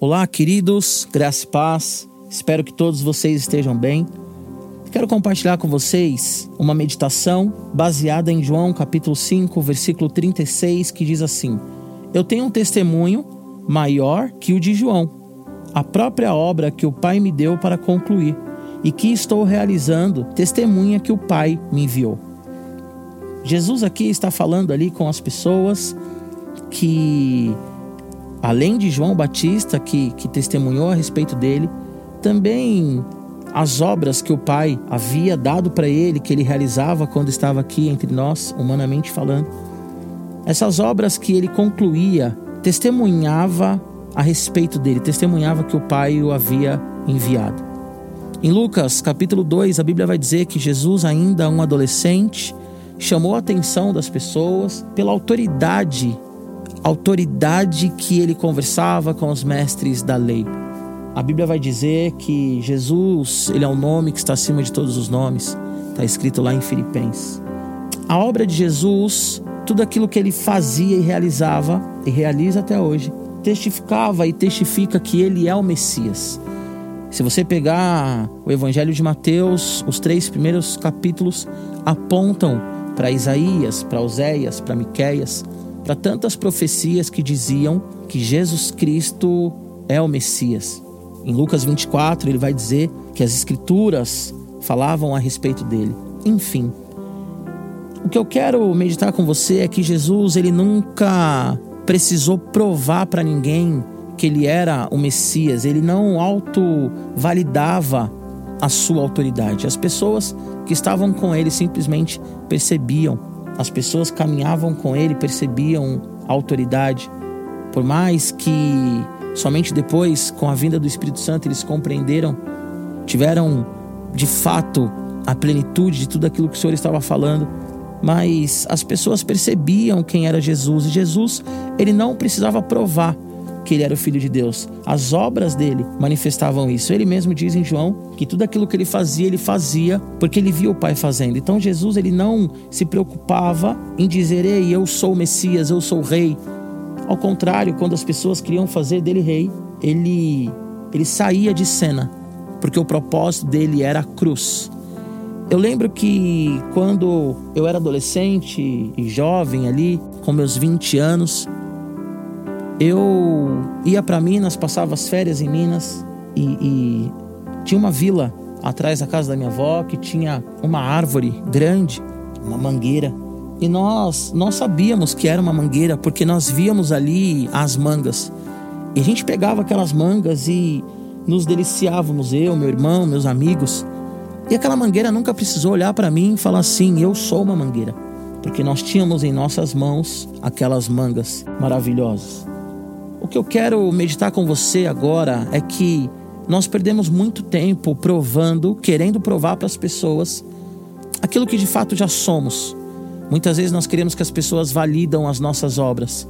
Olá, queridos, graça e paz. Espero que todos vocês estejam bem. Quero compartilhar com vocês uma meditação baseada em João capítulo 5, versículo 36, que diz assim: Eu tenho um testemunho maior que o de João, a própria obra que o Pai me deu para concluir, e que estou realizando, testemunha que o Pai me enviou. Jesus aqui está falando ali com as pessoas que além de João Batista, que, que testemunhou a respeito dele, também as obras que o Pai havia dado para ele, que ele realizava quando estava aqui entre nós, humanamente falando. Essas obras que ele concluía, testemunhava a respeito dele, testemunhava que o Pai o havia enviado. Em Lucas capítulo 2, a Bíblia vai dizer que Jesus, ainda um adolescente, chamou a atenção das pessoas pela autoridade autoridade que ele conversava com os mestres da lei. A Bíblia vai dizer que Jesus, ele é o nome que está acima de todos os nomes. Está escrito lá em Filipenses. A obra de Jesus, tudo aquilo que ele fazia e realizava, e realiza até hoje, testificava e testifica que ele é o Messias. Se você pegar o Evangelho de Mateus, os três primeiros capítulos apontam para Isaías, para Oséias, para Miqueias, para tantas profecias que diziam que Jesus Cristo é o Messias. Em Lucas 24, ele vai dizer que as escrituras falavam a respeito dele. Enfim, o que eu quero meditar com você é que Jesus, ele nunca precisou provar para ninguém que ele era o Messias, ele não auto-validava a sua autoridade. As pessoas que estavam com ele simplesmente percebiam as pessoas caminhavam com ele, percebiam a autoridade. Por mais que somente depois, com a vinda do Espírito Santo, eles compreenderam, tiveram de fato a plenitude de tudo aquilo que o Senhor estava falando, mas as pessoas percebiam quem era Jesus. E Jesus, ele não precisava provar que ele era o filho de Deus. As obras dele manifestavam isso. Ele mesmo diz em João que tudo aquilo que ele fazia, ele fazia porque ele via o Pai fazendo. Então Jesus, ele não se preocupava em dizer: "Ei, eu sou o Messias, eu sou o rei". Ao contrário, quando as pessoas queriam fazer dele rei, ele ele saía de cena, porque o propósito dele era a cruz. Eu lembro que quando eu era adolescente e jovem ali, com meus 20 anos, eu ia para Minas, passava as férias em Minas e, e tinha uma vila atrás da casa da minha avó que tinha uma árvore grande, uma mangueira. E nós, nós sabíamos que era uma mangueira porque nós víamos ali as mangas. E a gente pegava aquelas mangas e nos deliciávamos, eu, meu irmão, meus amigos. E aquela mangueira nunca precisou olhar para mim e falar assim: eu sou uma mangueira. Porque nós tínhamos em nossas mãos aquelas mangas maravilhosas. O que eu quero meditar com você agora é que nós perdemos muito tempo provando, querendo provar para as pessoas aquilo que de fato já somos. Muitas vezes nós queremos que as pessoas validam as nossas obras.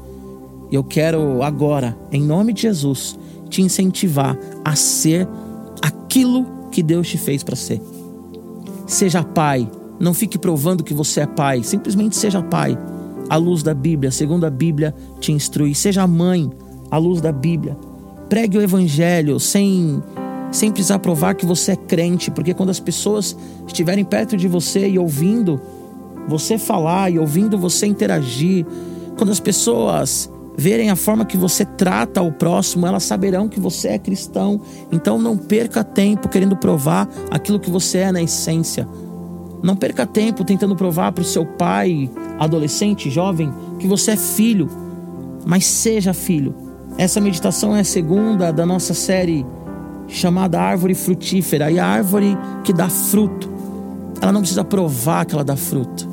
E eu quero agora, em nome de Jesus, te incentivar a ser aquilo que Deus te fez para ser. Seja pai, não fique provando que você é pai, simplesmente seja pai. À luz da Bíblia, segundo a Bíblia te instrui. Seja mãe, à luz da Bíblia. Pregue o Evangelho sem, sem precisar provar que você é crente, porque quando as pessoas estiverem perto de você e ouvindo você falar e ouvindo você interagir, quando as pessoas verem a forma que você trata o próximo, elas saberão que você é cristão. Então não perca tempo querendo provar aquilo que você é na essência. Não perca tempo tentando provar para o seu pai, adolescente, jovem, que você é filho, mas seja filho. Essa meditação é a segunda da nossa série chamada Árvore Frutífera. E a árvore que dá fruto, ela não precisa provar que ela dá fruto.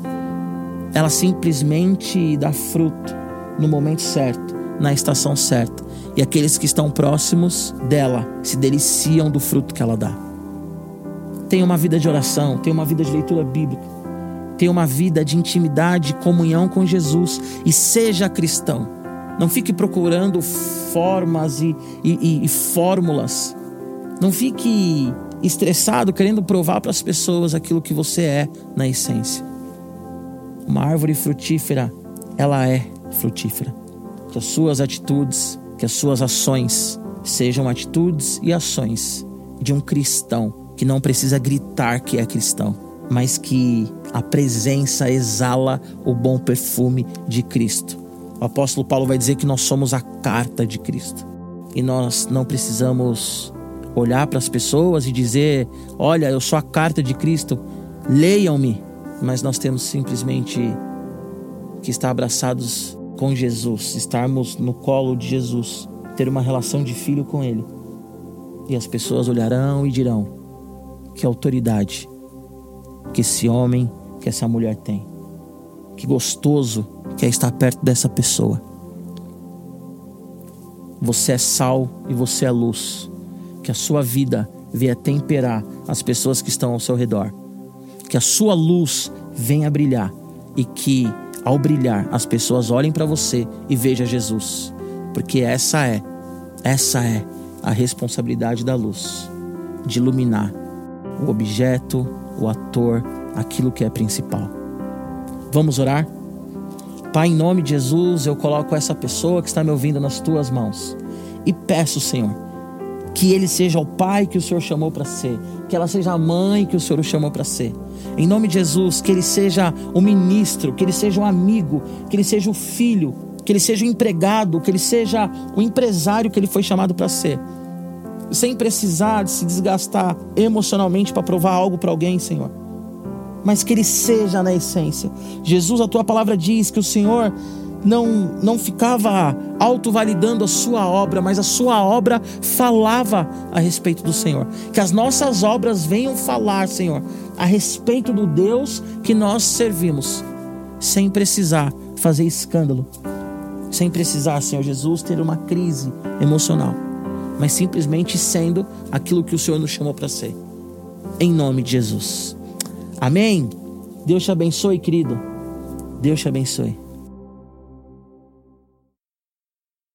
Ela simplesmente dá fruto no momento certo, na estação certa. E aqueles que estão próximos dela se deliciam do fruto que ela dá. Tenha uma vida de oração, tenha uma vida de leitura bíblica, tenha uma vida de intimidade, comunhão com Jesus e seja cristão. Não fique procurando formas e, e, e fórmulas. Não fique estressado querendo provar para as pessoas aquilo que você é na essência. Uma árvore frutífera, ela é frutífera. Que as suas atitudes, que as suas ações sejam atitudes e ações de um cristão que não precisa gritar que é cristão, mas que a presença exala o bom perfume de Cristo. O apóstolo Paulo vai dizer que nós somos a carta de Cristo e nós não precisamos olhar para as pessoas e dizer: Olha, eu sou a carta de Cristo, leiam-me. Mas nós temos simplesmente que estar abraçados com Jesus, estarmos no colo de Jesus, ter uma relação de filho com Ele. E as pessoas olharão e dirão: Que autoridade que esse homem, que essa mulher tem. Que gostoso que é estar perto dessa pessoa. Você é sal e você é luz que a sua vida venha temperar as pessoas que estão ao seu redor, que a sua luz venha brilhar e que ao brilhar as pessoas olhem para você e vejam Jesus, porque essa é, essa é a responsabilidade da luz, de iluminar o objeto, o ator, aquilo que é principal. Vamos orar? Pai, em nome de Jesus, eu coloco essa pessoa que está me ouvindo nas tuas mãos e peço, Senhor, que ele seja o pai que o Senhor chamou para ser, que ela seja a mãe que o Senhor o chamou para ser. Em nome de Jesus, que ele seja o ministro, que ele seja o amigo, que ele seja o filho, que ele seja o empregado, que ele seja o empresário que ele foi chamado para ser. Sem precisar de se desgastar emocionalmente para provar algo para alguém, Senhor. Mas que ele seja na essência. Jesus, a tua palavra diz que o Senhor não, não ficava autovalidando a sua obra, mas a sua obra falava a respeito do Senhor. Que as nossas obras venham falar, Senhor, a respeito do Deus que nós servimos, sem precisar fazer escândalo, sem precisar, Senhor Jesus, ter uma crise emocional, mas simplesmente sendo aquilo que o Senhor nos chamou para ser. Em nome de Jesus. Amém. Deus te abençoe, querido. Deus te abençoe.